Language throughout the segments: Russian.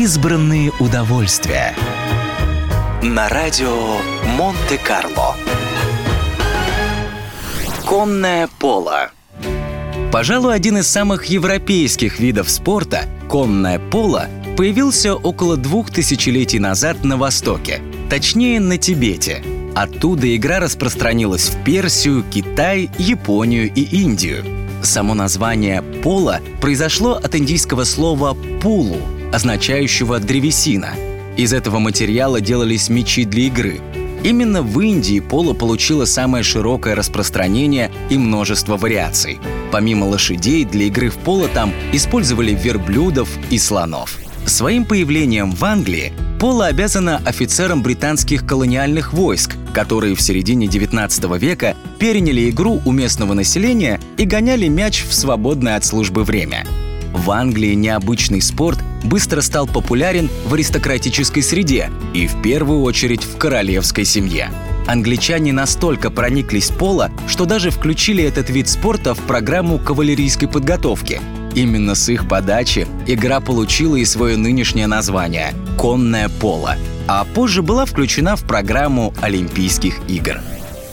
Избранные удовольствия. На радио Монте-Карло. Конное поло. Пожалуй, один из самых европейских видов спорта, конное поло, появился около двух тысячелетий назад на Востоке, точнее на Тибете. Оттуда игра распространилась в Персию, Китай, Японию и Индию. Само название «поло» произошло от индийского слова «пулу», означающего «древесина». Из этого материала делались мечи для игры. Именно в Индии поло получило самое широкое распространение и множество вариаций. Помимо лошадей, для игры в поло там использовали верблюдов и слонов. Своим появлением в Англии поло обязано офицерам британских колониальных войск, которые в середине 19 века переняли игру у местного населения и гоняли мяч в свободное от службы время. В Англии необычный спорт быстро стал популярен в аристократической среде и в первую очередь в королевской семье. Англичане настолько прониклись поло, что даже включили этот вид спорта в программу кавалерийской подготовки. Именно с их подачи игра получила и свое нынешнее название – «Конное поло», а позже была включена в программу Олимпийских игр.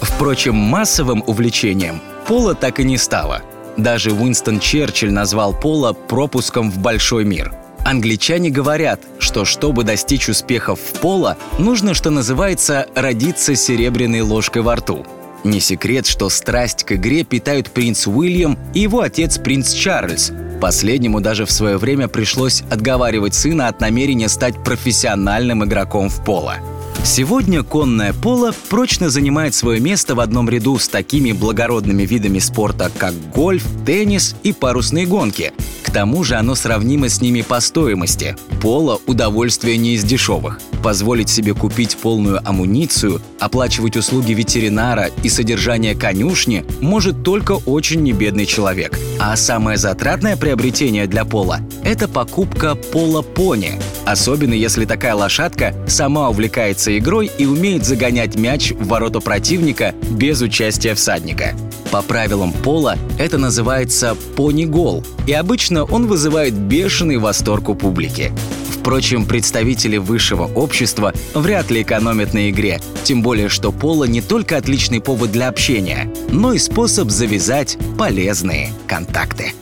Впрочем, массовым увлечением поло так и не стало. Даже Уинстон Черчилль назвал поло пропуском в большой мир – Англичане говорят, что чтобы достичь успехов в поло, нужно, что называется, родиться серебряной ложкой во рту. Не секрет, что страсть к игре питают принц Уильям и его отец принц Чарльз. Последнему даже в свое время пришлось отговаривать сына от намерения стать профессиональным игроком в поло. Сегодня конное поло прочно занимает свое место в одном ряду с такими благородными видами спорта, как гольф, теннис и парусные гонки. Тому же оно сравнимо с ними по стоимости. Поло – удовольствие не из дешевых. Позволить себе купить полную амуницию, оплачивать услуги ветеринара и содержание конюшни может только очень небедный человек. А самое затратное приобретение для пола – это покупка пола-пони. Особенно если такая лошадка сама увлекается игрой и умеет загонять мяч в ворота противника без участия всадника. По правилам пола это называется пони-гол, и обычно он вызывает бешеный восторг у публики. Впрочем, представители высшего общества вряд ли экономят на игре, тем более что поло не только отличный повод для общения, но и способ завязать полезные контакты.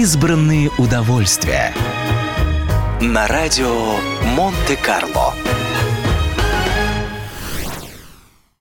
Избранные удовольствия. На радио Монте-Карло.